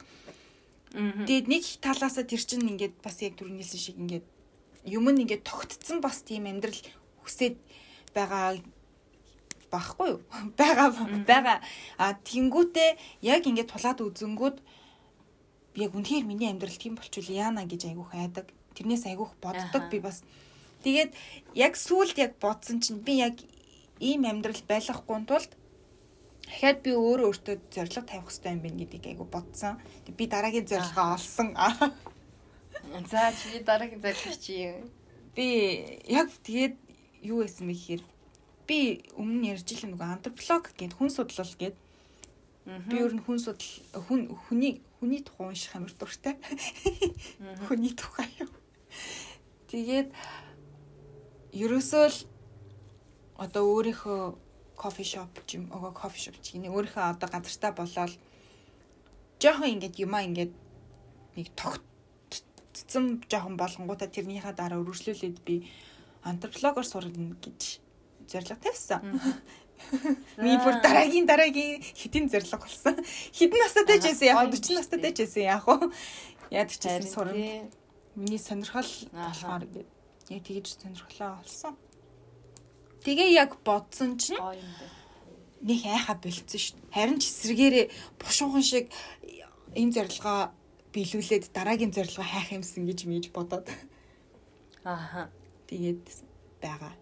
Тэгээд нэг талаасаа тэр чинь ингээд бас яг түрнийсэн шиг ингээд юм нь ингээд тогтцсон бас тийм амьдрал хүсээд байгаа байхгүй юу? Бага бага. А тэнгүүтээ яг ингээд тулаад үзэнгүүд яг үнэхээр миний амьдрал тийм болчихвол яана гэж айгүйх айдаг. Тэрнээс айгүйх боддог би бас. Тэгээд яг сүулт яг бодсон чинь би яг ийм амьдрал байлгахгүй тулд дахиад би өөрөө өөртөө зориг тавих хэрэгтэй юм байна гэдгийг айгу бодсон. Би дараагийн зорилгоо олсон. За чи дараагийн зорилго чи юу? Би яг тэгээд юу байсан бэ гэхээр би өмнө ярьж илэн нөгөө антрополог гэд хүн судлал гэд би өөр нь хүн судал хүн хүний хүний тухай унших амар дуртай. Хүний тухай юу. Тэгээд ерөөсөө л одоо өөрийнхөө кофе шоп ч юм ого кофе шоп ч гинэ өөрийнхөө одоо газартаа болоод жоохон ингээд юмаа ингээд нэг тогтцсон жоохон болонгуудаа тэрнийхээ дараа өргөжлүүлээд би антропологоор сурна гэж зориг тавьсан. Би бүр дараагийн дараагийн хитийн зориг болсон. Хэдэн настай жийсэн яг 40 настай жийсэн яг уу. Яад ч гэсэн сурна. Миний сонирхол болохоор ингээд яг тэгэж сонирхолоо олсон. Тэгээ яг бодсон чинь нэг айха бэлдсэн шүү. Харин ч эсрэгээрээ бушуухан шиг энэ зорилгоо биелүүлээд дараагийн зорилгоо хайх юмсан гэж мэж бодоод. Ааха. Тэгээд байгаа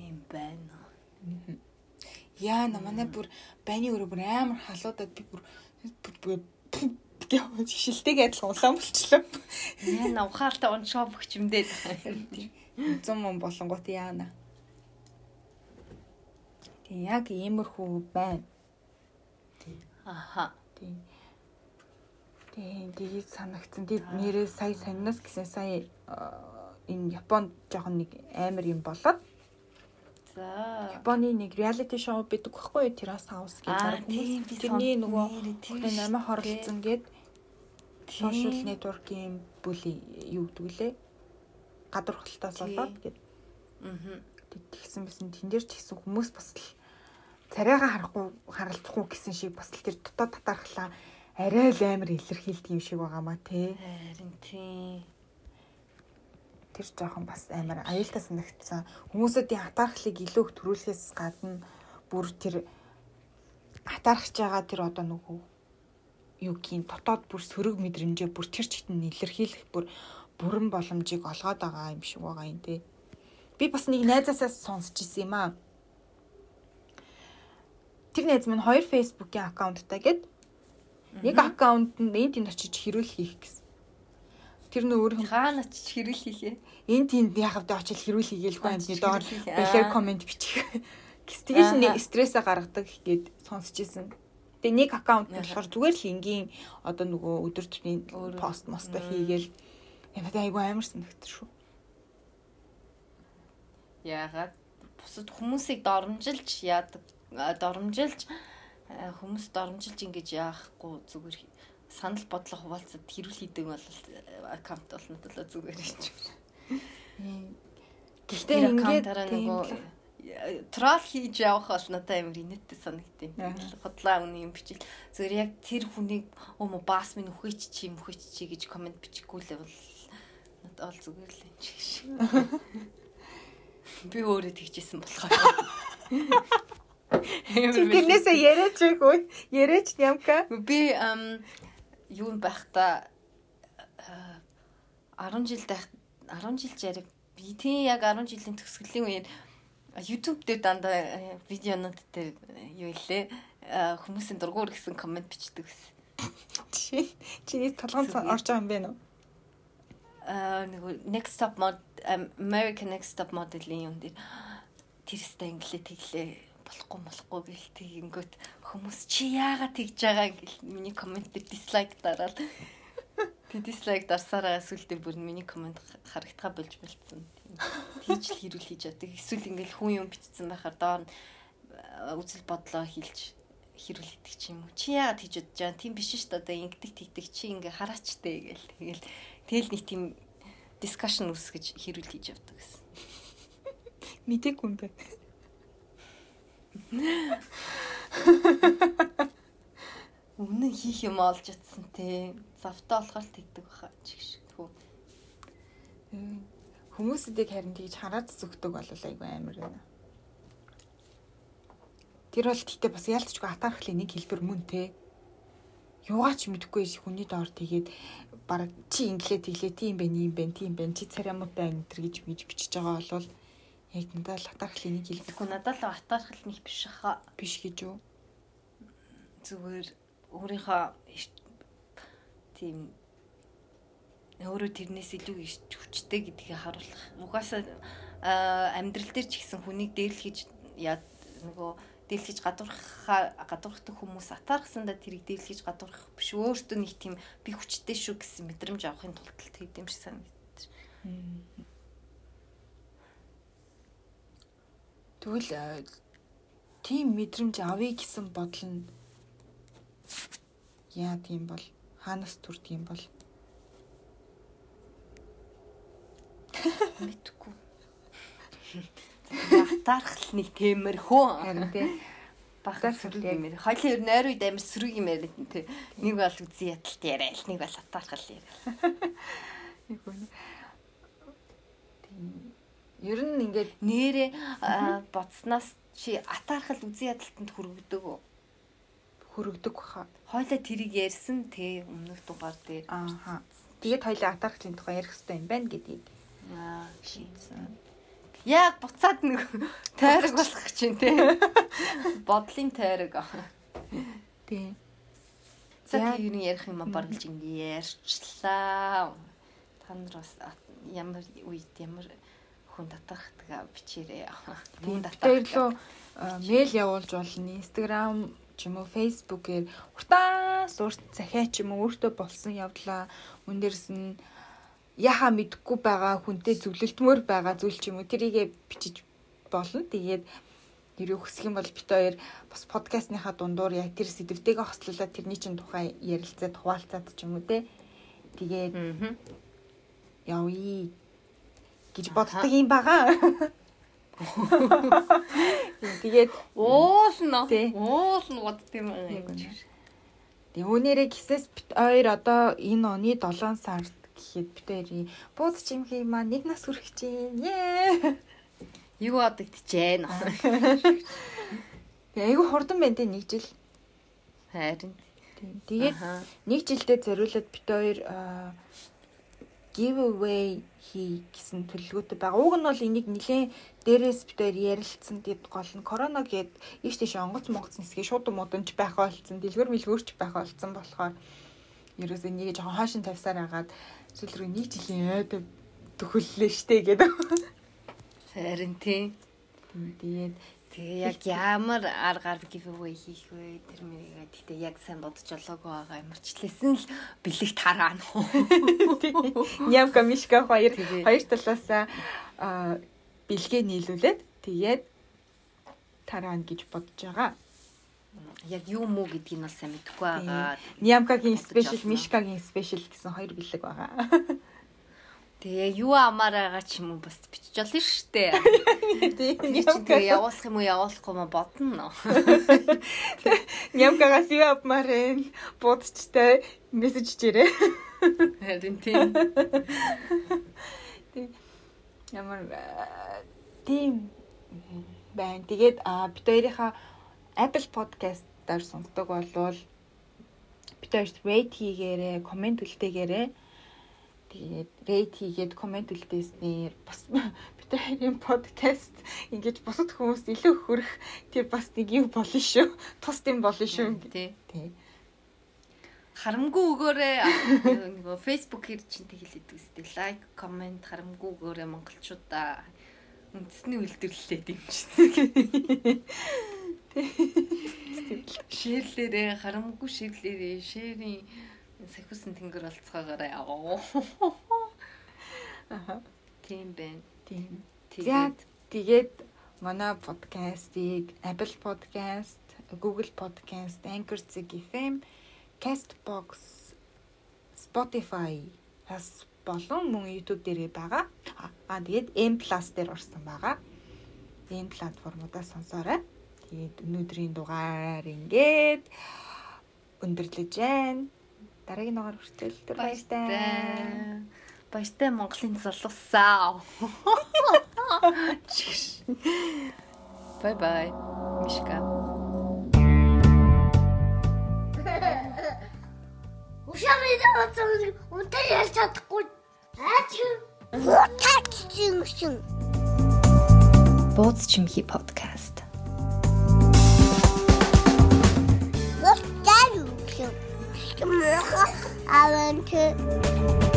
тийм байна. Яа на манай бүр байны өрөө бүр амар халуудаад би бүр гэвч шилдэг адилхан улаан болчлоо. Яа на ухаалтай уншаа бөхчмдээ. Зам мон болонгот яана. Тэг яг иймэрхүү байна. Аха. Тийм. Тийм тэгээд санагдсан. Тэг нэрээ сая саннаас гэсэн сая энэ Японд жоохон нэг амар юм болоод За. Японы нэг реалити шоу бидэг байхгүй юу? Terrace House гэж хүмүүс. Тэрний нөгөө хүүхдээ намайг хорлцсон гээд social network-ийн бүли юу гэдэг лээ? Гадар хөлтөөс болоод гээд. Аа. Тэгсэн бисэн тэн дээр ч гэсэн хүмүүс бас л царайгаа харахгүй харалцахгүй гэсэн шиг бас л тэр дотоод татархлаа арай л амар илэрхийлдэг юм шиг байгаамаа те. Харин тийм тэр жоохон бас амар аюултай санагдсан. Хүмүүсүүдийн хатаархлыг илүү их төрүүлэхээс гадна бүр тэр хатаархж байгаа тэр одоо нөгөө юу гин дотоод бүр сөрөг мэдрэмжээ бүр тэр чигт нь илэрхийлэх бүр бүрэн боломжийг олгоод байгаа юм шиг байгаа юм те. би бас нэг найзаасаа сонсч ирсэн юм аа. Тэр найз минь хоёр Facebook-ийн аккаунттай гээд нэг аккаунт нь энд тэнд очиж хэрүүл хийх гэсэн. Тэр нь өөр Хаана ч хэрүүл хийлээ. энд тэнд яхав дэ очиж хэрүүл хийгээл Очиж амтны доор балер комент бичих. Тэгэж нэг стрессээ гаргадаг гээд сонсч ирсэн. Тэгээ нэг аккаунт нь болохоор зүгээр л энгийн одоо нөгөө өдөр тутмын пост моста Мм. хийгээл ямар айгу амар санагдсан шүү. Яагаад бусад хүмүүсийг доромжилж яадаг а, доромжилж а, хүмүүс доромжилж ингэж яахгүй зүгээр санал бодлого хуваалцад хэрүүл хийдэг бол а, аккаунт бол надад зүгээр гэж. Гэхдээ ингээд нөгөө л- трол хийж явах бол надад амар инээдтэй санагдیں۔ Аа. Хотлаа үний юм бичил. Зүгээр яг тэр хүнийг өө мо бас минь үхэж чи юм үхэж чи гэж комент бичихгүй л бол надад ол зүгээр л чи гэж. Би өөрөө тэгчихсэн болохоор. Чи тэрнээсээ яриач гээгүй. Яриач ямка. Би ам юу байхдаа а, 10 жил байх 10 жил жарив. Би тийм яг 10 жилийн төгсгөлийн үеэр YouTube дээр дандаа э, видеонууд дээр э, юу илээ хүмүүсийн дургуур гэсэн комент бичдэг гэсэн. Чи чиний толгонд орж байгаа юм бэ нөө? Аа нэг Next Top Mod American Next Top Model-ийн юм дээр тэрстэй инглээ тэглээ болохгүй болохгүй гэл тэгэнгүүт хүмүүс чи яагаад тэгж байгаа гэл миний комент дээр дислайк дараад тэг дислайк дарсараа сүлдээ бүр миний комент харагдгаа болж болцсон. Тийж л хэрүүл хийж яадаг. Эсвэл ингээл хүн юм бичсэн байхаар доор үзэл бодлоо хэлж хэрүүл хийдэг ч юм уу. Чи яагаад хийж удаж байгаа? Тийм биш шүү дээ. Одоо ингэдэг тэгдэг чи ингээ хараачтай гэл тэгэл тэгэл нэг тийм дискшн үсгэж хэрүүл хийж явдаг гэсэн. Мэдээгүй юм бэ. Өмнө хийх юм олж ятсан те. Завтаа болохоор тэгдэг баха чигш. Түү. Хүмүүсүүдийг харин тэгж хараад зүгтөг бол айгүй амар байна. Тэр бол тэгтээ бас яалтчгүй атаархлын нэг хэлбэр мөн те. Юугаа ч мэдэхгүй ш хүний доор тэгээд бараг чи инглээ тэглээ тийм бэ юм бэ тийм бэ чи царамуутай энэ төр гэж биж бичиж байгаа бол яг надад л атаархлын нэг хэлбэр Тэгэхгүй надад л атаархал нэг биш хаа. биш гэж юу? Зүгээр өөрийнхөө тийм өөрөө тэрнээс илүү хүчтэй гэдгийг харуулах. Угаасаа аа, амьдрал дээр ч гэсэн хүнийг дээрлэхэж яа нөгөө дээрлэж гадуурхаа гадуурхдаг хүмүүс атаархсандаа тэрийг дээрлэж гадуурхах биш өөртөө нэг тийм би хүчтэй шүү гэсэн мэдрэмж авахын тулд тэгдэм шиг санагдаж. Тэгвэл э, тийм мэдрэмж авъя гэсэн бодол нь яа тийм бол хаанаас төрдөг юм бол Мэдгүй. Атаархал нэг темэрхүү. харин тий Бахар Атаархал сөрөг яг. юм яриа. Хоёлын ер нь ойр үед амар сөрөг юм нь тий. Нэг бол үзий ядалт яриа, нэг бол атаархал яриа. нэг үнэ тийм ер нь ингээд Нэрээ аа, бодснаас чи атаархал үзий ядалтанд хүргэдэг үү? хөрөгдөг баха Хойлоо тэрийг ярьсан тий өмнөх дугаар дээр. ааха тэгээд хоёлаа атаархлын тухай ярих хэрэгтэй юм байна гэдгийг Аа, шийдсэн Яг буцаад нэг тойрог болох гэж байна тий. Бодлын тойрог. тий За тийм ярих юм баргалж ингэ ярьчлаа. Та нар бас ямар үед ямар хүн. Тэр Хүн татархдаг. лөө мэйл явуулж болно. Instagram ч юм уу Facebook-ээр уртаас урт захиа ч юм уу өөртөө болсон явдлаа мөн дээрс нь яхаа мэдгүй байгаа хүнтэй зөвлөлтмөр байгаа зүйл ч юм уу тэрийгэ бичиж болно. Тэгээд нэр өгсөх юм бол бит хоёр бас подкастныхаа дундуур яг тэр сэдвтэйгээ хослуулаад тэрний чинь тухай ярилцаад хуваалцаад ч юм уу те. Тэгээд явъя гэж боддог юм байгаа. Тэгээд Уулна. Тий. Уулна бодд юм аа. Яг үнэ. Тэгээ өнөөрэ гисэс бит хоёр одоо энэ оны 7 сард гэхэд бит хоёрын бууд чимхий маа нэг нас хүрэх чинь. Ее. Юу адагдчихээн. Тэгээ айгу хурдан байна те нэг жил. Харин. Тэгээд нэг жилдээ зориулаад бит хоёр giveaway хий гэсэн төлөвлөгөөтэй байгаа. Уг нь бол энийг нэлээд дээрээс битээр ярилцсан гэд гол нь корона гээд ийш тийш онгоц монгоц нисгээ шууд модонж байх болсон. Дэлгэр мэлгөрч байх болсон болохоор ерөөсөө нэг жоохон хоошин тавьсаар агаад сүүл рүү нэг жилийн айдаг төхөллөө штэ гэдэг. Харин тийм. Тэгээд Тэгээ яг ямар аргаар giveaway хийх вэ? Тэр мэрийгээ гэтээ яг сайн бодож олоогүй байгаа ямарчлээсэн л бэлэг тараа нөө. Нямка мишка хоёр хоёр талаасаа бэлгээ нийлүүлээд тэгээд тараана гэж бодож байгаа. Яг юу мүү гэдгийг нь бол сайн мэдэхгүй байгаа. Нямкагийн спешиал, мишкагийн спешиал гэсэн хоёр бэлэг байгаа. Тэгээ юу амаараагаа ч юм уу бас бичиж олно шүү дээ. Тийм. Тэгээ явуулах юм уу явуулахгүй мó бодно. Нямкагаас юу амаараа будчтай мессеж чирээ. Харин тийм. Тийм. Ямар тийм байна. Тэгээд бид хоёрынхаа Apple Podcast-аар сонсдог болвол бид хоёрт rate хийгээрэй, комент үлдээгээрэй Тэгээд рейт хийгээд комент үлдээснээр бас бидний подкаст ингэж бусад хүмүүс илүү хөрөх тэр бас нэг юм болно шүү. Тус юм болно шүү. Тий. Тий. Харамгүй өгөөрэй. Нөгөө Facebook хэр чинь тэгэлээд үстэй. Лайк, комент харамгүй өгөөрэй монголчуудаа. Үндэсний үйлдвэрлэлээ дэмжсэн. Шеэрлээрээ харамгүй шеэрлээрээ шеэрийн сахиусан тэнгэр олцгоогоорой яваа. Аха. Тийм байна. Тийм. Тэгээд тэгээд манай подкастыг Apple Podcast, Google Podcast, Anchor FM, Castbox, Spotify хас болон мөн YouTube дээрээ байгаа. Аа тэгээд M+ дээр орсон байгаа. Энэ платформудаас сонсоорой. Тэгээд өнөөдрийн дугаар ингээд өндөрлөж байна. Дараагийн дугаар хүртэл түр баяртай. Баяртай Монголын залуусаа. Бай бай. Мишка. Ушаарыг аваад унтаа ялж чадахгүй. Аач. Утаач шин. Бууз чимхи подкаст. I learned to.